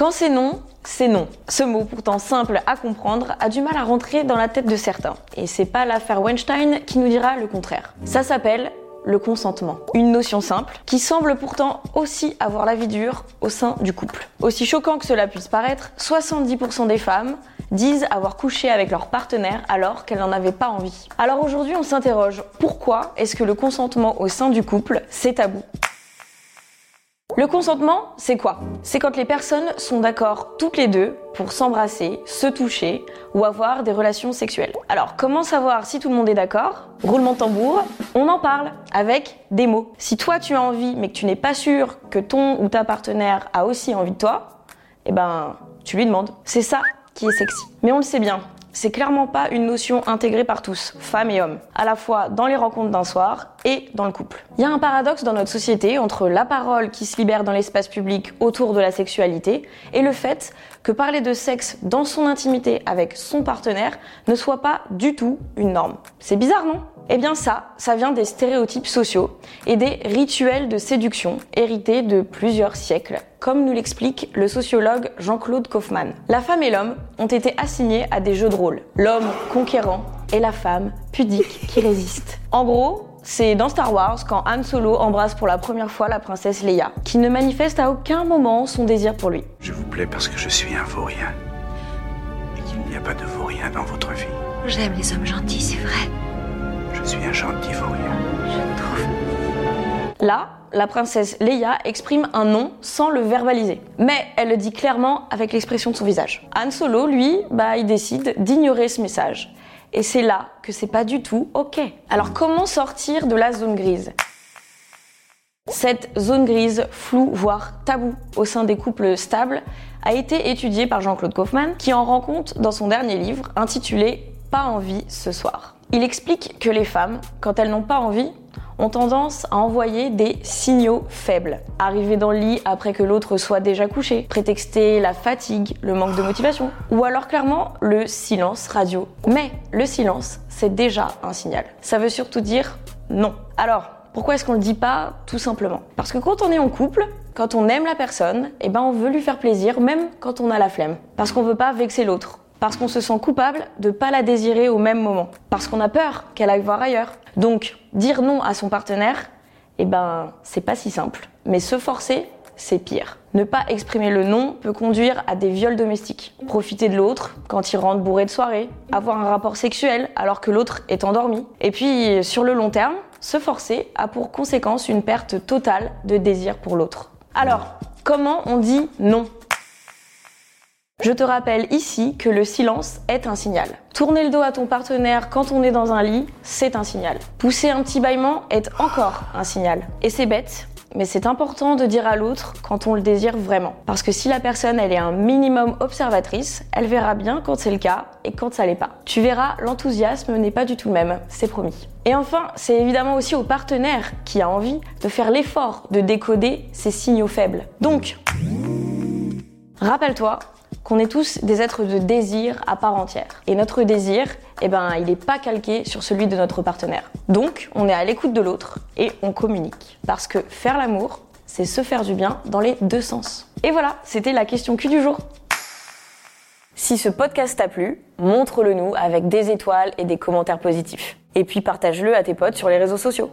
Quand c'est non, c'est non. Ce mot, pourtant simple à comprendre, a du mal à rentrer dans la tête de certains. Et c'est pas l'affaire Weinstein qui nous dira le contraire. Ça s'appelle le consentement. Une notion simple qui semble pourtant aussi avoir la vie dure au sein du couple. Aussi choquant que cela puisse paraître, 70% des femmes disent avoir couché avec leur partenaire alors qu'elles n'en avaient pas envie. Alors aujourd'hui, on s'interroge, pourquoi est-ce que le consentement au sein du couple, c'est tabou? Le consentement, c'est quoi? C'est quand les personnes sont d'accord toutes les deux pour s'embrasser, se toucher ou avoir des relations sexuelles. Alors, comment savoir si tout le monde est d'accord? Roulement de tambour, on en parle avec des mots. Si toi tu as envie mais que tu n'es pas sûr que ton ou ta partenaire a aussi envie de toi, eh ben, tu lui demandes. C'est ça qui est sexy. Mais on le sait bien, c'est clairement pas une notion intégrée par tous, femmes et hommes, à la fois dans les rencontres d'un soir et dans le couple. Il y a un paradoxe dans notre société entre la parole qui se libère dans l'espace public autour de la sexualité et le fait que parler de sexe dans son intimité avec son partenaire ne soit pas du tout une norme. C'est bizarre, non? Eh bien ça, ça vient des stéréotypes sociaux et des rituels de séduction hérités de plusieurs siècles, comme nous l'explique le sociologue Jean-Claude Kaufmann. La femme et l'homme ont été assignés à des jeux de rôle. L'homme conquérant et la femme pudique qui résiste. En gros, c'est dans Star Wars quand Han Solo embrasse pour la première fois la princesse Leia, qui ne manifeste à aucun moment son désir pour lui. Je vous plais parce que je suis un vaurien. Et qu'il n'y a pas de vaurien dans votre vie. J'aime les hommes gentils, c'est vrai. Je suis un. Je trouve. Là, la princesse Leia exprime un non sans le verbaliser. Mais elle le dit clairement avec l'expression de son visage. Han Solo, lui, bah, il décide d'ignorer ce message. Et c'est là que c'est pas du tout ok. Alors comment sortir de la zone grise? Cette zone grise, floue, voire tabou au sein des couples stables, a été étudiée par Jean-Claude Kaufmann, qui en rend compte dans son dernier livre intitulé Pas envie ce soir. Il explique que les femmes, quand elles n'ont pas envie, ont tendance à envoyer des signaux faibles. Arriver dans le lit après que l'autre soit déjà couché, prétexter la fatigue, le manque de motivation, ou alors clairement le silence radio. Mais le silence, c'est déjà un signal. Ça veut surtout dire non. Alors, pourquoi est-ce qu'on le dit pas tout simplement? Parce que quand on est en couple, quand on aime la personne, eh ben on veut lui faire plaisir même quand on a la flemme. Parce qu'on veut pas vexer l'autre parce qu'on se sent coupable de ne pas la désirer au même moment, parce qu'on a peur qu'elle aille voir ailleurs. Donc, dire non à son partenaire, eh ben, c'est pas si simple. Mais se forcer, c'est pire. Ne pas exprimer le non peut conduire à des viols domestiques. Profiter de l'autre quand il rentre bourré de soirée, avoir un rapport sexuel alors que l'autre est endormi. Et puis, sur le long terme, se forcer a pour conséquence une perte totale de désir pour l'autre. Alors, comment on dit non? Je te rappelle ici que le silence est un signal. Tourner le dos à ton partenaire quand on est dans un lit, c'est un signal. Pousser un petit bâillement est encore un signal. Et c'est bête, mais c'est important de dire à l'autre quand on le désire vraiment. Parce que si la personne elle est un minimum observatrice, elle verra bien quand c'est le cas et quand ça l'est pas. Tu verras, l'enthousiasme n'est pas du tout le même, c'est promis. Et enfin, c'est évidemment aussi au partenaire qui a envie de faire l'effort de décoder ces signaux faibles. Donc, rappelle-toi qu'on est tous des êtres de désir à part entière. Et notre désir, eh ben, il n'est pas calqué sur celui de notre partenaire. Donc, on est à l'écoute de l'autre et on communique. Parce que faire l'amour, c'est se faire du bien dans les deux sens. Et voilà, c'était la question Q du jour. Si ce podcast t'a plu, montre-le nous avec des étoiles et des commentaires positifs. Et puis partage-le à tes potes sur les réseaux sociaux.